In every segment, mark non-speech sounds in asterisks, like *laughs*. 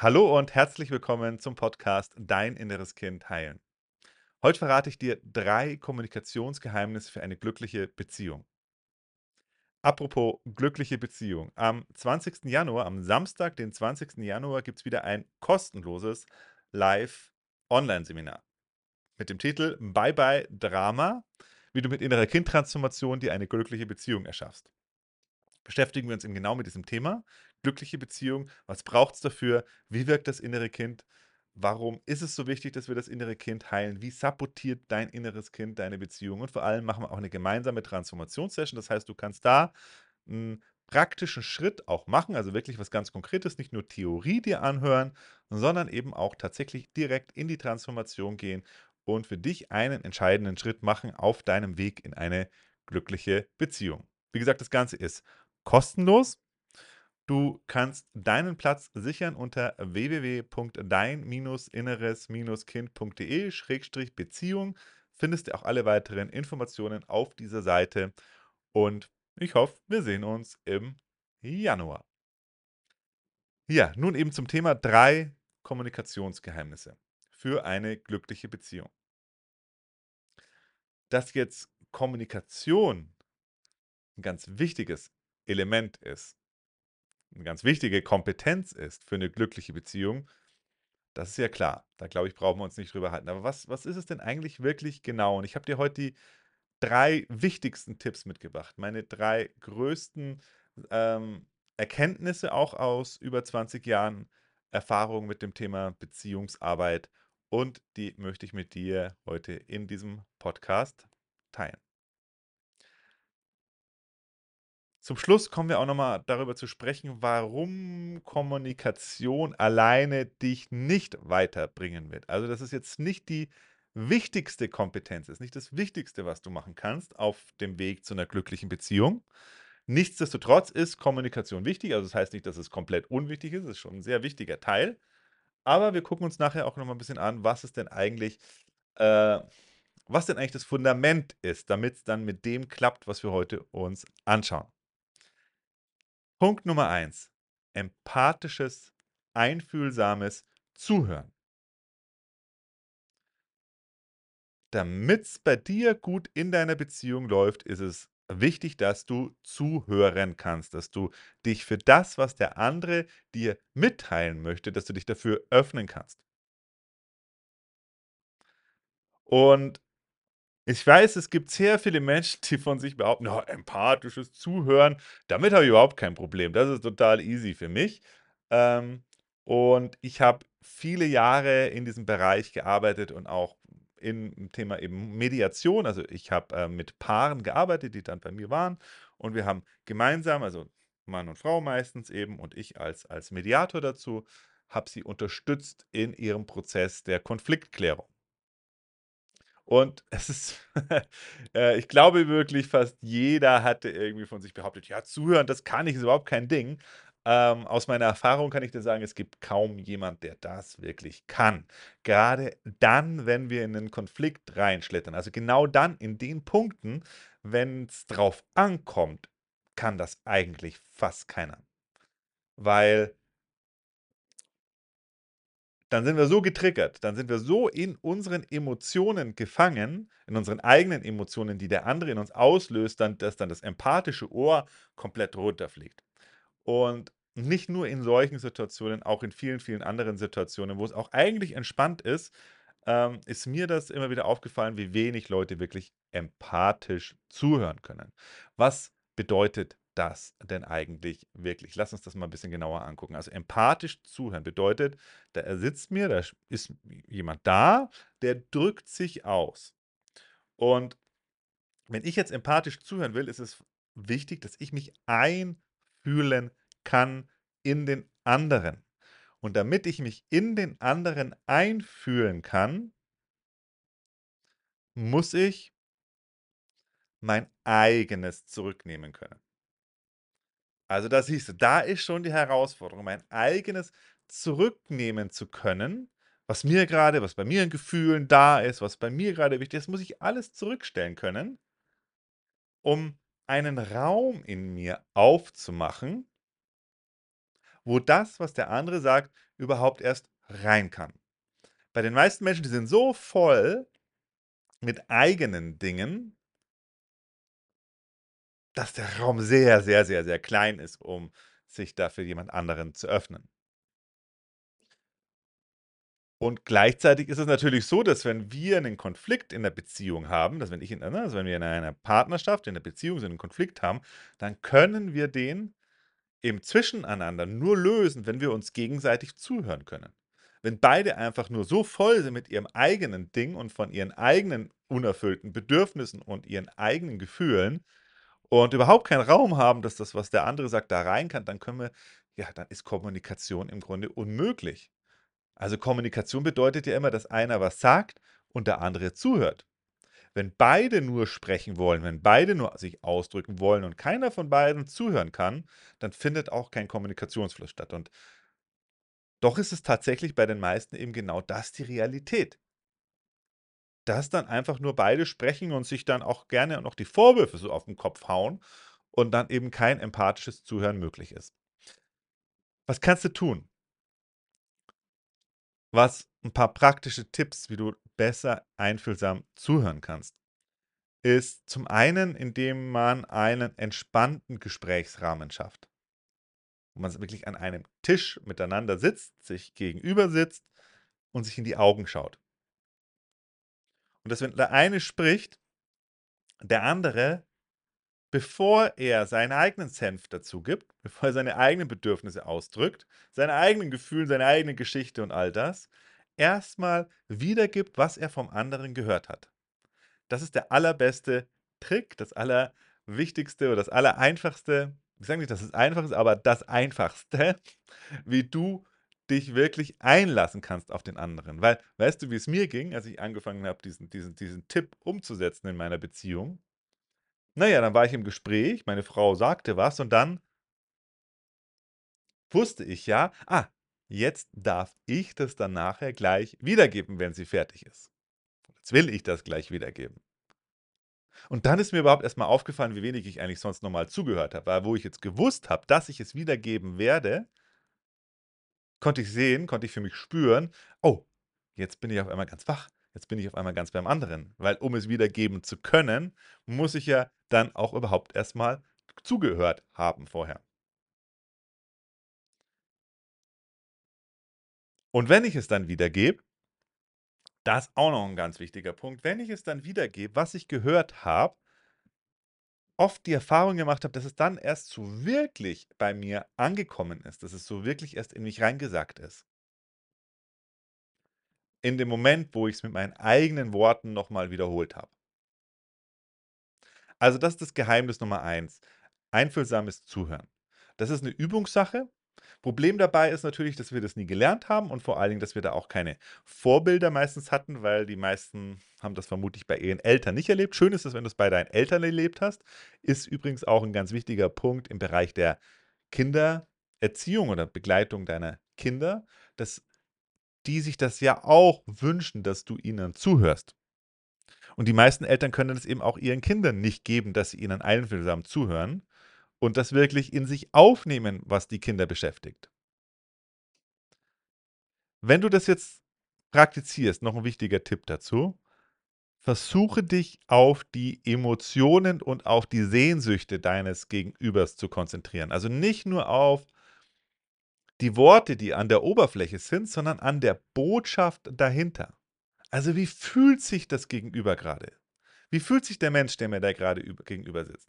Hallo und herzlich willkommen zum Podcast Dein inneres Kind heilen. Heute verrate ich dir drei Kommunikationsgeheimnisse für eine glückliche Beziehung. Apropos glückliche Beziehung. Am 20. Januar, am Samstag, den 20. Januar, gibt es wieder ein kostenloses Live-Online-Seminar mit dem Titel Bye Bye Drama, wie du mit innerer Kindtransformation dir eine glückliche Beziehung erschaffst beschäftigen wir uns eben genau mit diesem Thema. Glückliche Beziehung, was braucht es dafür? Wie wirkt das innere Kind? Warum ist es so wichtig, dass wir das innere Kind heilen? Wie sabotiert dein inneres Kind deine Beziehung? Und vor allem machen wir auch eine gemeinsame Transformationssession. Das heißt, du kannst da einen praktischen Schritt auch machen, also wirklich was ganz Konkretes, nicht nur Theorie dir anhören, sondern eben auch tatsächlich direkt in die Transformation gehen und für dich einen entscheidenden Schritt machen auf deinem Weg in eine glückliche Beziehung. Wie gesagt, das Ganze ist kostenlos. Du kannst deinen Platz sichern unter www.dein-inneres-kind.de-beziehung. Findest du auch alle weiteren Informationen auf dieser Seite. Und ich hoffe, wir sehen uns im Januar. Ja, nun eben zum Thema drei Kommunikationsgeheimnisse für eine glückliche Beziehung. Dass jetzt Kommunikation ein ganz wichtiges Element ist, eine ganz wichtige Kompetenz ist für eine glückliche Beziehung, das ist ja klar. Da glaube ich, brauchen wir uns nicht drüber halten. Aber was, was ist es denn eigentlich wirklich genau? Und ich habe dir heute die drei wichtigsten Tipps mitgebracht. Meine drei größten ähm, Erkenntnisse auch aus über 20 Jahren Erfahrung mit dem Thema Beziehungsarbeit. Und die möchte ich mit dir heute in diesem Podcast teilen. Zum Schluss kommen wir auch nochmal darüber zu sprechen, warum Kommunikation alleine dich nicht weiterbringen wird. Also, dass es jetzt nicht die wichtigste Kompetenz ist, nicht das Wichtigste, was du machen kannst auf dem Weg zu einer glücklichen Beziehung. Nichtsdestotrotz ist Kommunikation wichtig. Also, das heißt nicht, dass es komplett unwichtig ist. Es ist schon ein sehr wichtiger Teil. Aber wir gucken uns nachher auch nochmal ein bisschen an, was es denn eigentlich, äh, was denn eigentlich das Fundament ist, damit es dann mit dem klappt, was wir heute uns anschauen. Punkt Nummer eins: Empathisches, einfühlsames Zuhören. Damit es bei dir gut in deiner Beziehung läuft, ist es wichtig, dass du zuhören kannst, dass du dich für das, was der andere dir mitteilen möchte, dass du dich dafür öffnen kannst. Und ich weiß, es gibt sehr viele Menschen, die von sich behaupten: „Ja, empathisches Zuhören, damit habe ich überhaupt kein Problem. Das ist total easy für mich.“ Ähm, und ich habe viele Jahre in diesem Bereich gearbeitet und auch im Thema eben Mediation. Also, ich habe, äh, mit Paaren gearbeitet, die dann bei mir waren und wir haben gemeinsam also Mann und Frau meistens eben und ich als als Mediator dazu, habe sie unterstützt in ihrem Prozess der Konfliktklärung. Und *laughs* es ist, äh, ich glaube wirklich, fast jeder hatte irgendwie von sich behauptet, ja, zuhören, das kann ich, ist überhaupt kein Ding. Ähm, aus meiner Erfahrung kann ich dir sagen, es gibt kaum jemand, der das wirklich kann. Gerade dann, wenn wir in einen Konflikt reinschlittern, also genau dann in den Punkten, wenn es drauf ankommt, kann das eigentlich fast keiner. Weil dann sind wir so getriggert, dann sind wir so in unseren Emotionen gefangen, in unseren eigenen Emotionen, die der andere in uns auslöst, dann, dass dann das empathische Ohr komplett runterfliegt. Und nicht nur in solchen Situationen, auch in vielen, vielen anderen Situationen, wo es auch eigentlich entspannt ist, ähm, ist mir das immer wieder aufgefallen, wie wenig Leute wirklich empathisch zuhören können. Was bedeutet das denn eigentlich wirklich? Lass uns das mal ein bisschen genauer angucken. Also empathisch zuhören bedeutet, da sitzt mir, da ist jemand da, der drückt sich aus. Und wenn ich jetzt empathisch zuhören will, ist es wichtig, dass ich mich einfühlen kann in den anderen. Und damit ich mich in den anderen einfühlen kann, muss ich mein eigenes zurücknehmen können. Also da siehst du, da ist schon die Herausforderung, mein eigenes zurücknehmen zu können, was mir gerade, was bei mir in Gefühlen da ist, was bei mir gerade wichtig ist, muss ich alles zurückstellen können, um einen Raum in mir aufzumachen, wo das, was der andere sagt, überhaupt erst rein kann. Bei den meisten Menschen, die sind so voll mit eigenen Dingen dass der Raum sehr, sehr, sehr, sehr klein ist, um sich da für jemand anderen zu öffnen. Und gleichzeitig ist es natürlich so, dass wenn wir einen Konflikt in der Beziehung haben, dass wenn ich in ne, also wenn wir in einer Partnerschaft, in der Beziehung so 'nen Konflikt haben, dann können wir den im Zwischeneinander nur lösen, wenn wir uns gegenseitig zuhören können. Wenn beide einfach nur so voll sind mit ihrem eigenen Ding und von ihren eigenen unerfüllten Bedürfnissen und ihren eigenen Gefühlen und überhaupt keinen Raum haben, dass das, was der andere sagt, da rein kann, dann können wir ja, dann ist Kommunikation im Grunde unmöglich. Also, Kommunikation bedeutet ja immer, dass einer was sagt und der andere zuhört. Wenn beide nur sprechen wollen, wenn beide nur sich ausdrücken wollen und keiner von beiden zuhören kann, dann findet auch kein Kommunikationsfluss statt. Und doch ist es tatsächlich bei den meisten eben genau das die Realität dass dann einfach nur beide sprechen und sich dann auch gerne noch die Vorwürfe so auf den Kopf hauen und dann eben kein empathisches Zuhören möglich ist. Was kannst du tun? Was ein paar praktische Tipps, wie du besser einfühlsam zuhören kannst, ist zum einen, indem man einen entspannten Gesprächsrahmen schafft. Wo man wirklich an einem Tisch miteinander sitzt, sich gegenüber sitzt und sich in die Augen schaut. Und dass wenn der eine spricht, der andere, bevor er seinen eigenen Senf dazu gibt, *laughs* bevor er seine eigenen Bedürfnisse ausdrückt, seine eigenen Gefühle, seine eigene Geschichte und all das, erstmal wiedergibt, was er vom anderen gehört hat. Das ist der allerbeste Trick, das allerwichtigste oder das allereinfachste, ich sage nicht, dass es einfach ist, aber das Einfachste, *laughs* wie du dich wirklich einlassen kannst auf den anderen. Weil, weißt du, wie es mir ging, als ich angefangen habe, diesen, diesen, diesen Tipp umzusetzen in meiner Beziehung? Naja, dann war ich im Gespräch, meine Frau sagte was und dann wusste ich ja, ah, jetzt darf ich das dann nachher gleich wiedergeben, wenn sie fertig ist. Jetzt will ich das gleich wiedergeben. Und dann ist mir überhaupt erstmal aufgefallen, wie wenig ich eigentlich sonst nochmal zugehört habe. Weil wo ich jetzt gewusst habe, dass ich es wiedergeben werde, konnte ich sehen, konnte ich für mich spüren: „Oh, jetzt bin ich auf einmal ganz wach. Jetzt bin ich auf einmal ganz beim anderen.“ Weil um es wiedergeben zu können, muss ich ja dann auch überhaupt erstmal zugehört haben vorher. Und wenn ich es dann wiedergebe das auch noch ein ganz wichtiger Punkt, wenn ich es dann wiedergebe, was ich gehört habe oft die Erfahrung gemacht habe, dass es dann erst so wirklich bei mir angekommen ist, dass es so wirklich erst in mich reingesackt ist. In dem Moment, wo ich es mit meinen eigenen Worten noch mal wiederholt habe. Also, das ist das Geheimnis Nummer eins: Einfühlsames Zuhören. Das ist eine Übungssache. Problem dabei ist natürlich, dass wir das nie gelernt haben und vor allen Dingen, dass wir da auch keine Vorbilder meistens hatten, weil die meisten haben das vermutlich bei ihren Eltern nicht erlebt. Schön ist es, wenn du es bei deinen Eltern erlebt hast. Ist übrigens auch ein ganz wichtiger Punkt im Bereich der Kindererziehung oder Begleitung deiner Kinder, dass die sich das ja auch wünschen, dass du ihnen zuhörst. Und die meisten Eltern können es eben auch ihren Kindern nicht geben, dass sie ihnen einfühlsam zuhören und das wirklich in sich aufnehmen, was die Kinder beschäftigt. Wenn du das jetzt praktizierst, noch ein wichtiger Tipp dazu, versuche dich auf die Emotionen und auf die Sehnsüchte deines Gegenübers zu konzentrieren. Also nicht nur auf die Worte, die an der Oberfläche sind, sondern an der Botschaft dahinter. Also wie fühlt sich das Gegenüber gerade? Wie fühlt sich der Mensch, der mir da gerade gegenüber sitzt?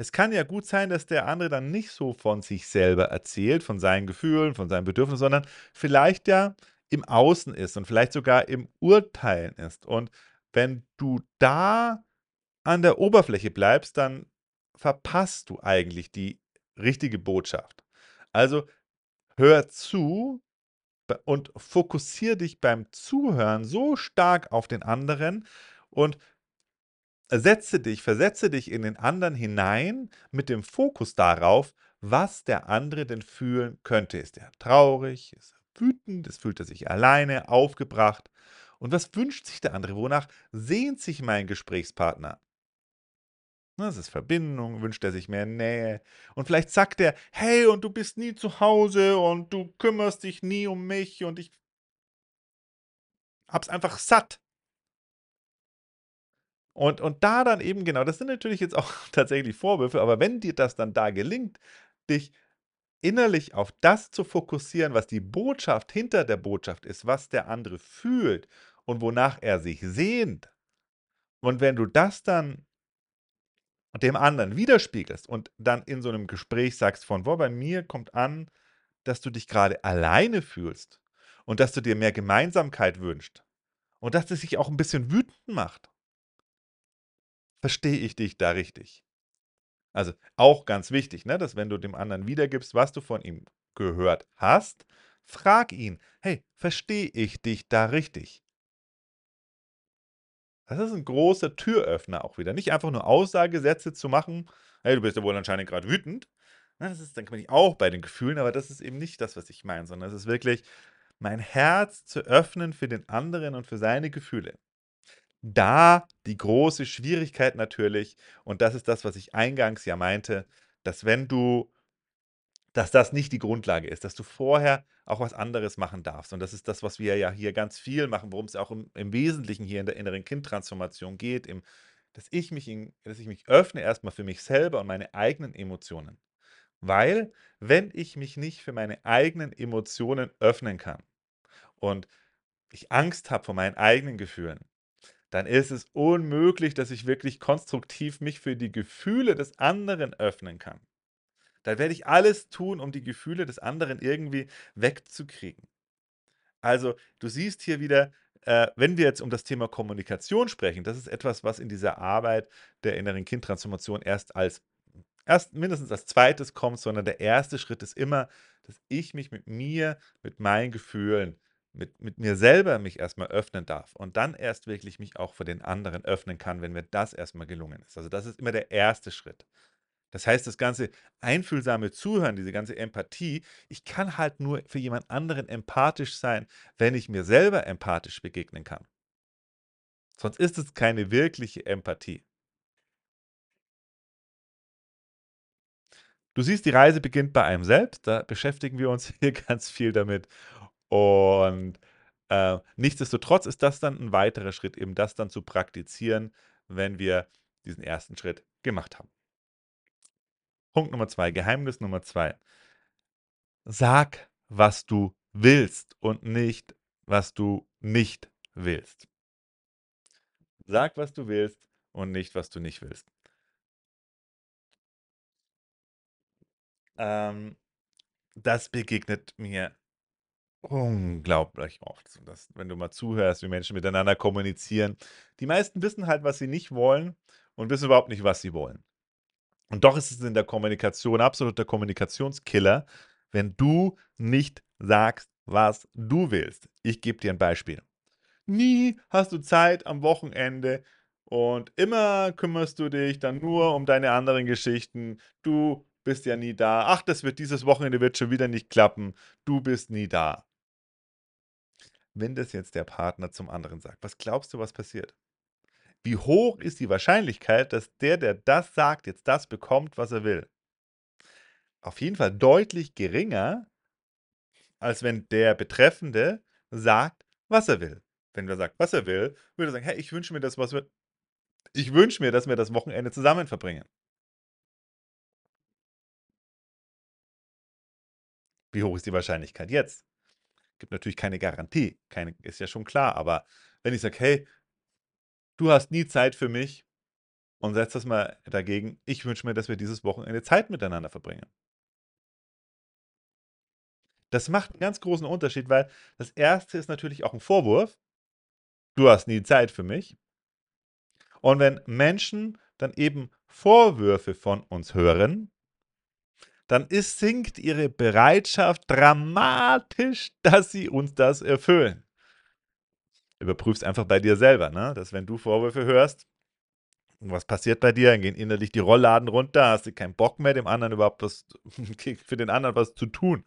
Es kann ja gut sein, dass der andere dann nicht so von sich selber erzählt, von seinen Gefühlen, von seinen Bedürfnissen, sondern vielleicht ja im Außen ist und vielleicht sogar im Urteilen ist. Und wenn du da an der Oberfläche bleibst, dann verpasst du eigentlich die richtige Botschaft. Also hör zu und fokussiere dich beim Zuhören so stark auf den anderen und Setze dich, versetze dich in den anderen hinein mit dem Fokus darauf, was der andere denn fühlen könnte. Ist er traurig? Ist er wütend? Ist, fühlt er sich alleine, aufgebracht? Und was wünscht sich der andere? Wonach sehnt sich mein Gesprächspartner? Ne, das ist Verbindung, wünscht er sich mehr Nähe. Und vielleicht sagt er: „Hey, und du bist nie zu Hause und du kümmerst dich nie um mich und ich habe es einfach satt.“ Und und da dann eben genau, das sind natürlich jetzt auch *laughs* tatsächlich Vorwürfe, aber wenn dir das dann da gelingt, dich innerlich auf das zu fokussieren, was die Botschaft hinter der Botschaft ist, was der andere fühlt und wonach er sich sehnt. Und wenn du das dann dem anderen widerspiegelst und dann in so einem Gespräch sagst von: „Boah, bei mir kommt an, dass du dich gerade alleine fühlst und dass du dir mehr Gemeinsamkeit wünschst und dass es dich auch ein bisschen wütend macht. Verstehe ich dich da richtig?“ Also, auch ganz wichtig, ne, dass wenn du dem anderen wiedergibst, was du von ihm gehört hast, frag ihn: „Hey, verstehe ich dich da richtig?“ Das ist 'n großer Türöffner auch wieder. Nicht einfach nur Aussagesätze zu machen: „Hey, du bist ja wohl anscheinend grad wütend.“ Ne, das ist dann bin ich auch bei den Gefühlen, aber das ist eben nicht das, was ich meine, sondern es ist wirklich, mein Herz zu öffnen für den anderen und für seine Gefühle. Da die große Schwierigkeit natürlich, und das ist das, was ich eingangs ja meinte, dass wenn du dass das nicht die Grundlage ist, dass du vorher auch was anderes machen darfst. Und das ist das, was wir ja hier ganz viel machen, worum es auch im im Wesentlichen hier in der inneren Kindtransformation geht, im dass ich mich in dass ich mich öffne erstmal für mich selber und meine eigenen Emotionen. Weil, wenn ich mich nicht für meine eigenen Emotionen öffnen kann und ich Angst habe vor meinen eigenen Gefühlen, dann ist es unmöglich, dass ich wirklich konstruktiv mich für die Gefühle des anderen öffnen kann. Da werde ich alles tun, um die Gefühle des anderen irgendwie wegzukriegen. Also, du siehst hier wieder, äh, wenn wir jetzt um das Thema Kommunikation sprechen, das ist etwas, was in dieser Arbeit der inneren Kindtransformation erst als erst mindestens als Zweites kommt, sondern der erste Schritt ist immer, dass ich mich mit mir, mit meinen Gefühlen, mit mit mir selber mich erstmal öffnen darf und dann erst wirklich mich auch für den anderen öffnen kann, wenn mir das erstmal gelungen ist. Also, das ist immer der erste Schritt. Das heißt, das ganze einfühlsame Zuhören, diese ganze Empathie ich kann halt nur für jemand anderen empathisch sein, wenn ich mir selber empathisch begegnen kann. Sonst ist es keine wirkliche Empathie. Du siehst, die Reise beginnt bei einem selbst. Da beschäftigen wir uns *laughs* hier ganz viel damit. Und, äh, nichtsdestotrotz ist das dann ein weiterer Schritt, eben das dann zu praktizieren, wenn wir diesen ersten Schritt gemacht haben. Punkt Nummer 2, Geheimnis Nummer 2. Sag, was du willst und nicht, was du nicht willst. Sag, was du willst und nicht, was du nicht willst. Ähm, das begegnet mir unglaublich oft. Dass, wenn du mal zuhörst, wie Menschen miteinander kommunizieren, die meisten wissen halt, was sie nicht wollen und wissen überhaupt nicht, was sie wollen. Und doch ist es in der Kommunikation absoluter Kommunikationskiller, wenn du nicht sagst, was du willst. Ich gebe dir ein Beispiel. Nie hast du Zeit am Wochenende und immer kümmerst du dich dann nur um deine anderen Geschichten. Du bist ja nie da. Ach, das wird dieses Wochenende wird schon wieder nicht klappen. Du bist nie da. Wenn das jetzt der Partner zum anderen sagt, was glaubst du, was passiert? Wie hoch ist die Wahrscheinlichkeit, dass der, der das sagt, jetzt das bekommt, was er will? Auf jeden Fall deutlich geringer, als wenn der Betreffende sagt, was er will. Wenn er sagt, was er will, würde er sagen: „Hey, ich wünsche mir das, was wir ich wünsche mir, dass wir das Wochenende zusammen verbringen.“ Wie hoch ist die Wahrscheinlichkeit jetzt? Gibt natürlich keine Garantie, keine ist ja schon klar, aber wenn ich sage: „Hey, du hast nie Zeit für mich“ und setze das mal dagegen: „Ich wünsche mir, dass wir dieses Wochenende Zeit miteinander verbringen.“ Das macht 'n ganz großen Unterschied, weil das Erste ist natürlich auch 'n Vorwurf. Du hast nie Zeit für mich. Und wenn Menschen dann eben Vorwürfe von uns hören, dann ist sinkt ihre Bereitschaft dramatisch, dass sie uns das erfüllen. Überprüf's einfach bei dir selber, ne, dass wenn du Vorwürfe hörst was passiert bei dir? Dann gehen innerlich die Rollladen runter, hast du keinen Bock mehr, dem anderen überhaupt was *laughs* für den anderen was zu tun.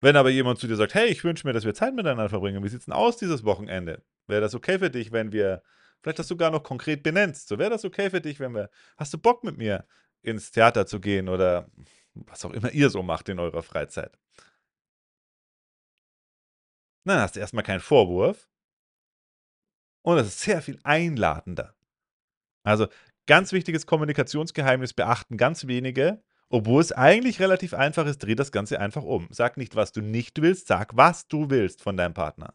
Wenn aber jemand zu dir sagt: „Hey, ich wünsche mir, dass wir Zeit miteinander verbringen. Wie sieht's denn aus dieses Wochenende? Wäre das okay für dich, wenn wir Vielleicht das sogar noch konkret benennst. So: „Wäre das okay für dich, wenn wir hast du Bock, mit mir ins Theater zu gehen?“ Oder was auch immer ihr so macht in eurer Freizeit. Dann hast du erst mal keinen Vorwurf. Und es ist sehr viel einladender. Also, ganz wichtiges Kommunikationsgeheimnis beachten ganz wenige, obwohl es eigentlich relativ einfach ist, dreh das Ganze einfach um. Sag nicht, was du nicht willst, sag, was du willst von deinem Partner.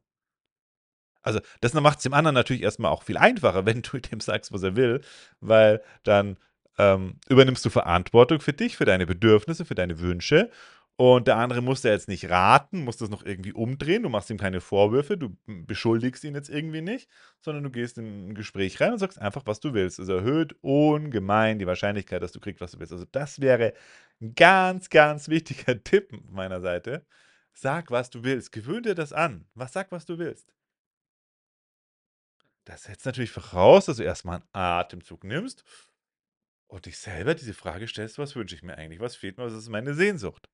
Also, das macht's dem anderen natürlich erst mal auch viel einfacher, *laughs* wenn du dem sagst, was er will, weil dann, ähm, übernimmst du Verantwortung für dich, für deine Bedürfnisse, für deine Wünsche und der andere muss da jetzt nicht raten, muss das noch irgendwie umdrehen. Du machst ihm keine Vorwürfe, du beschuldigst ihn jetzt irgendwie nicht, sondern du gehst in 'n Gespräch rein und sagst einfach, was du willst. Es erhöht ungemein die Wahrscheinlichkeit, dass du kriegst, was du willst. Also, das wäre 'n ganz, ganz wichtiger *laughs* Tipp meiner Seite. Sag, was du willst. Gewöhn dir das an. Was sag, was du willst. Das setzt natürlich voraus, dass du erst mal 'n Atemzug nimmst und dich selber diese Frage stellst: „Was wünsche ich mir eigentlich? Was fehlt mir? Was ist meine Sehnsucht?“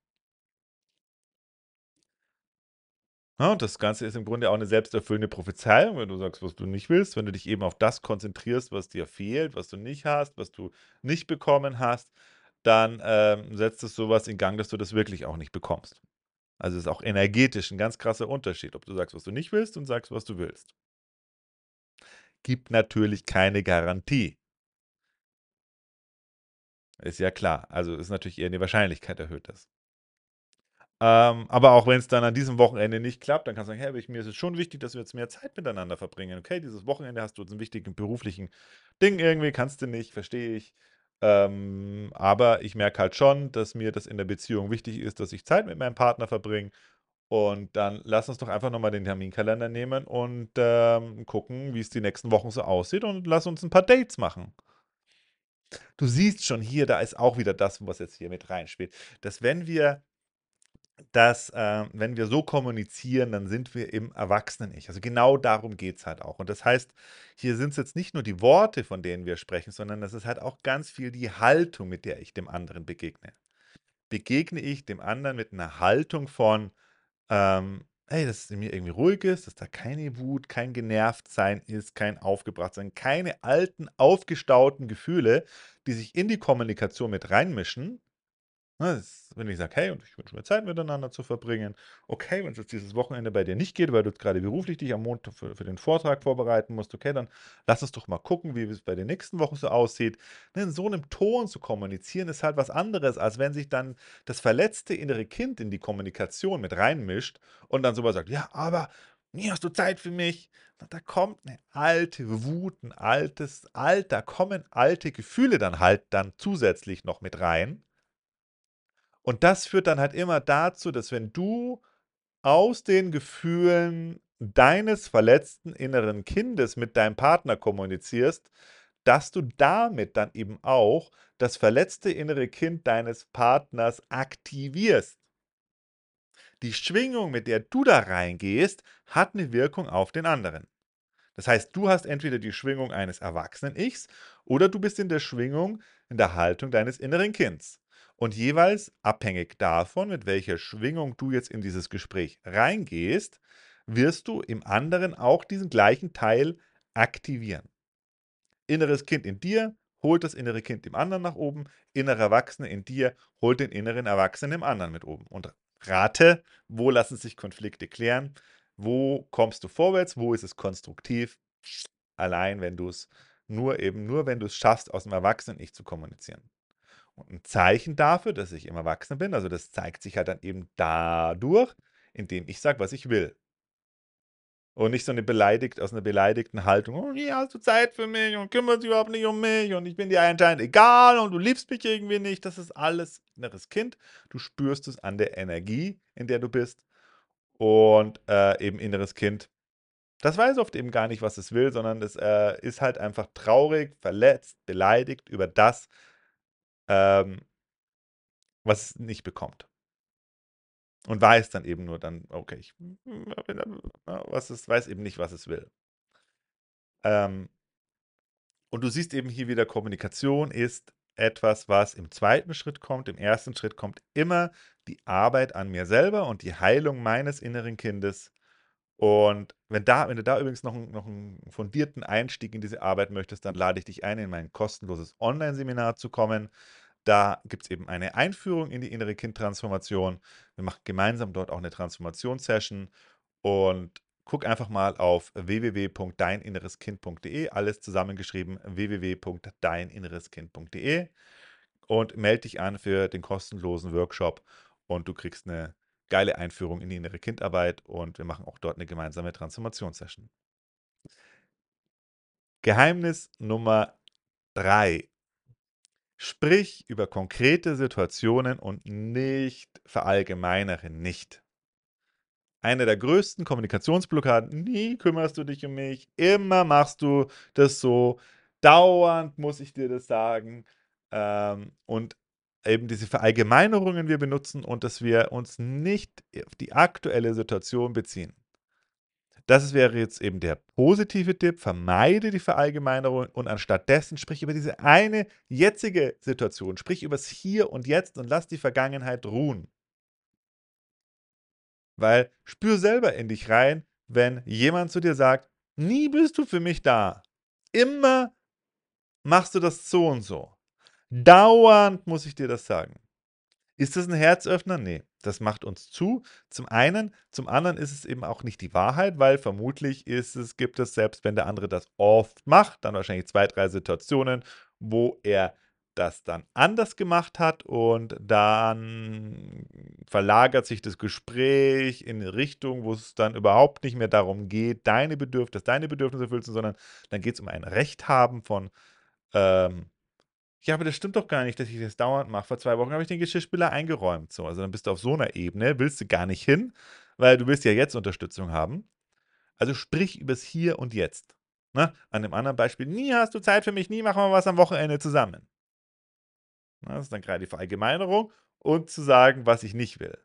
Ne, und das Ganze ist im Grunde auch 'ne selbsterfüllende Prophezeiung, wenn du sagst, was du nicht willst. Wenn du dich eben auf das konzentrierst, was dir fehlt, was du nicht hast, was du nicht bekommen hast, dann, ähm, setzt es so was in Gang, dass du das wirklich auch nicht bekommst. Also, ist auch energetisch 'n ganz krasser Unterschied, ob du sagst, was du nicht willst und sagst, was du willst. Gibt natürlich keine Garantie. Ist ja klar. Also, ist natürlich eher die Wahrscheinlichkeit erhöht ist. Ähm, aber auch wenn's dann an diesem Wochenende nicht klappt, dann kannst du sagen: „Hey, mir ist es schon wichtig, dass wir jetzt mehr Zeit miteinander verbringen. Okay, dieses Wochenende hast du jetzt 'n wichtigen beruflichen Ding irgendwie, kannst du nicht, verstehe ich. Ähm, aber ich merke halt schon, dass mir das in der Beziehung wichtig ist, dass ich Zeit mit meinem Partner verbringe. Und dann lass uns doch einfach noch mal den Terminkalender nehmen und, ähm, gucken, wie's die nächsten Wochen so aussieht und lass uns 'n paar Dates machen.“ Du siehst schon hier, da ist auch wieder das, was jetzt hier mit reinspielt, dass wenn wir dass, äh wenn wir so kommunizieren, dann sind wir im Erwachsenen-Ich. Also, genau darum geht's halt auch. Und das heißt, hier sind's jetzt nicht nur die Worte, von denen wir sprechen, sondern das ist halt auch ganz viel die Haltung, mit der ich dem anderen begegne. Begegne ich dem anderen mit 'ner Haltung von, ähm: „Hey, dass es in mir irgendwie ruhig ist, dass da keine Wut, kein Genervtsein ist, kein Aufgebrachtsein, keine alten, aufgestauten Gefühle, die sich in die Kommunikation mit reinmischen.“ Ne, wenn ich sage: „Hey, und ich wünsche mir Zeit miteinander zu verbringen. Okay, wenn's jetzt dieses Wochenende bei dir nicht geht, weil du jetzt grade beruflich dich am Montag für für den Vortrag vorbereiten musst, okay, dann lass uns doch mal gucken, wie es bei den nächsten Wochen so aussieht.“ Ne, in so 'nem Ton zu kommunizieren, ist halt was anderes, als wenn sich dann das verletzte innere Kind in die Kommunikation mit reinmischt und dann so was sagt: „Ja, aber nie hast du Zeit für mich.“ Und da kommt 'ne alte Wut, 'n altes alt da kommen alte Gefühle dann halt dann zusätzlich noch mit rein. Und das führt dann halt immer dazu, dass wenn du aus den Gefühlen deines verletzten inneren Kindes mit deinem Partner kommunizierst, dass du damit dann eben auch das verletzte innere Kind deines Partners aktivierst. Die Schwingung, mit der du da reingehst, hat 'ne Wirkung auf den anderen. Das heißt, du hast entweder die Schwingung eines Erwachsenen-Ichs oder du bist in der Schwingung, in der Haltung deines inneren Kinds. Und jeweils abhängig davon, mit welcher Schwingung du jetzt in dieses Gespräch reingehst, wirst du im anderen auch diesen gleichen Teil aktivieren. Inneres Kind in dir holt das innere Kind im anderen nach oben, innerer Erwachsene in dir holt den inneren Erwachsenen im anderen mit oben. Und rate, wo lassen sich Konflikte klären? Wo kommst du vorwärts? Wo ist es konstruktiv? Allein, wenn du's nur eben nur wenn du's schaffst, aus'm Erwachsenen-Ich zu kommunizieren. Und 'n Zeichen dafür, dass ich im Erwachsenen bin also, das zeigt sich halt dann eben dadurch, indem ich sage, was ich will. Und nicht so 'ne beleidigt aus 'ner beleidigten Haltung: „Oh, nie hast du Zeit für mich und kümmerst dich überhaupt nicht um mich und ich bin dir anscheinend egal und du liebst mich irgendwie nicht.“ Das ist alles inneres Kind. Du spürst es an der Energie, in der du bist. Und, äh, eben inneres Kind, das weiß oft eben gar nicht, was es will, sondern es, äh, ist halt einfach traurig, verletzt, beleidigt über das ähm was es nicht bekommt. Und weiß dann eben nur dann: „Okay, ich was es weiß eben nicht, was es will.“ Ähm und du siehst eben hier wieder, Kommunikation ist etwas, was im 2. Schritt kommt. Im 1. Schritt kommt immer die Arbeit an mir selber und die Heilung meines inneren Kindes. Und wenn, da, wenn du da übrigens noch, noch einen fundierten Einstieg in diese Arbeit möchtest, dann lade ich dich ein, in mein kostenloses Online-Seminar zu kommen. Da gibt es eben eine Einführung in die innere Kindtransformation. Wir machen gemeinsam dort auch eine Transformationssession und guck einfach mal auf www.deininnereskind.de, alles zusammengeschrieben www.deininnereskind.de und melde dich an für den kostenlosen Workshop und du kriegst eine geile Einführung in die innere Kindarbeit und wir machen auch dort eine gemeinsame Transformationssession. Geheimnis Nummer drei. Sprich über konkrete Situationen und nicht verallgemeinere nicht. Eine der größten Kommunikationsblockaden, nie kümmerst du dich um mich, immer machst du das so, dauernd muss ich dir das sagen. Ähm, und eben diese Verallgemeinerungen wir benutzen und dass wir uns nicht auf die aktuelle Situation beziehen. Das wäre jetzt eben der positive Tipp. Vermeide die Verallgemeinerung und anstattdessen sprich über diese eine jetzige Situation. Sprich über das Hier und Jetzt und lass die Vergangenheit ruhen. Weil spür selber in dich rein, wenn jemand zu dir sagt, nie bist du für mich da. Immer machst du das so und so. Dauernd muss ich dir das sagen. Ist das ein Herzöffner? Nee, das macht uns zu. Zum einen, zum anderen ist es eben auch nicht die Wahrheit, weil vermutlich ist es, gibt es, selbst wenn der andere das oft macht, dann wahrscheinlich zwei, drei Situationen, wo er das dann anders gemacht hat und dann verlagert sich das Gespräch in eine Richtung, wo es dann überhaupt nicht mehr darum geht, deine Bedürfnisse, deine Bedürfnisse erfüllt sind, sondern dann geht es um ein Recht haben von ähm, ja, aber das stimmt doch gar nicht, dass ich das dauernd mache. Vor zwei Wochen habe ich den Geschirrspüler eingeräumt. So, also dann bist du auf so einer Ebene, willst du gar nicht hin, weil du willst ja jetzt Unterstützung haben. Also sprich übers Hier und Jetzt. Ne? An dem anderen Beispiel, nie hast du Zeit für mich, nie machen wir was am Wochenende zusammen. Na, das ist dann gerade die Verallgemeinerung und zu sagen, was ich nicht will.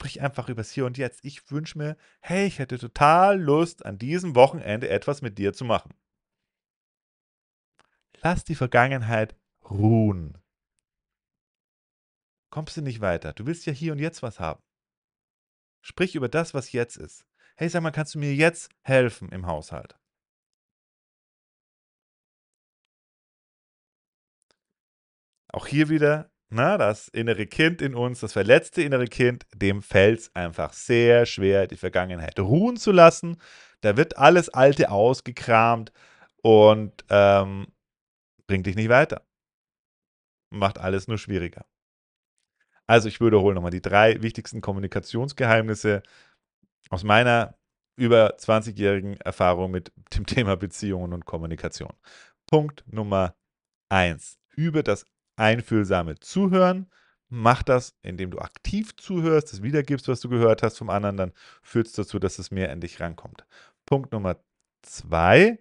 Sprich einfach übers Hier und Jetzt. Ich wünsche mir, hey, ich hätte total Lust, an diesem Wochenende etwas mit dir zu machen. Lass die Vergangenheit ruhen. Kommst du nicht weiter. Du willst ja hier und jetzt was haben. Sprich über das, was jetzt ist. Hey, sag mal, kannst du mir jetzt helfen im Haushalt? Auch hier wieder, na, das innere Kind in uns, das verletzte innere Kind, dem fällt es einfach sehr schwer, die Vergangenheit ruhen zu lassen. Da wird alles Alte ausgekramt und ähm, bringt dich nicht weiter. Macht alles nur schwieriger. Also ich wiederhole nochmal die drei wichtigsten Kommunikationsgeheimnisse aus meiner über 20-jährigen Erfahrung mit dem Thema Beziehungen und Kommunikation. Punkt Nummer eins: Übe das einfühlsame Zuhören. Mach das, indem du aktiv zuhörst, das wiedergibst, was du gehört hast vom anderen, dann führt es dazu, dass es mehr in dich rankommt. Punkt Nummer zwei: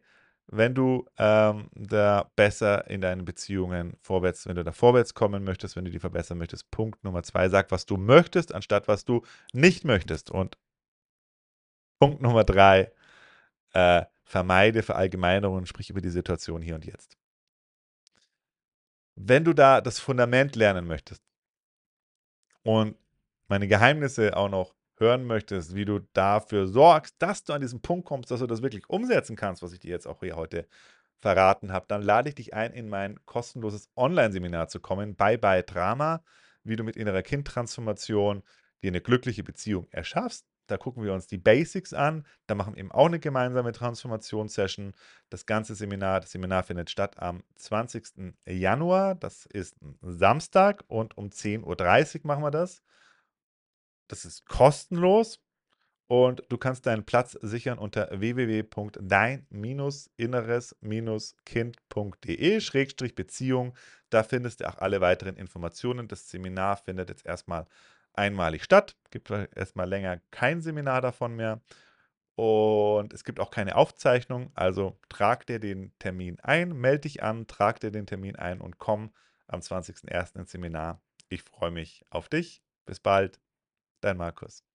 wenn du ähm, da besser in deinen Beziehungen vorwärts, wenn du da vorwärts kommen möchtest, wenn du die verbessern möchtest. Punkt Nummer zwei, sag, was du möchtest, anstatt was du nicht möchtest. Und Punkt Nummer drei, äh, vermeide Verallgemeinerungen, sprich über die Situation hier und jetzt. Wenn du da das Fundament lernen möchtest und meine Geheimnisse auch noch hören möchtest, wie du dafür sorgst, dass du an diesen Punkt kommst, dass du das wirklich umsetzen kannst, was ich dir jetzt auch hier heute verraten habe, dann lade ich dich ein, in mein kostenloses Online-Seminar zu kommen, Bye Bye Drama, wie du mit innerer Kindtransformation dir eine glückliche Beziehung erschaffst. Da gucken wir uns die Basics an. Da machen wir eben auch eine gemeinsame Transformationssession. Das ganze Seminar, das Seminar findet statt am 20. Januar. Das ist ein Samstag und um 10.30 Uhr machen wir das. Das ist kostenlos und du kannst deinen Platz sichern unter www.dein-inneres-kind.de-beziehung. Da findest du auch alle weiteren Informationen. Das Seminar findet jetzt erstmal einmalig statt. Gibt erstmal länger kein Seminar davon mehr. Und es gibt auch keine Aufzeichnung. Also trag dir den Termin ein, melde dich an, trag dir den Termin ein und komm am 20.01. ins Seminar. Ich freue mich auf dich. Bis bald. Dein Markus.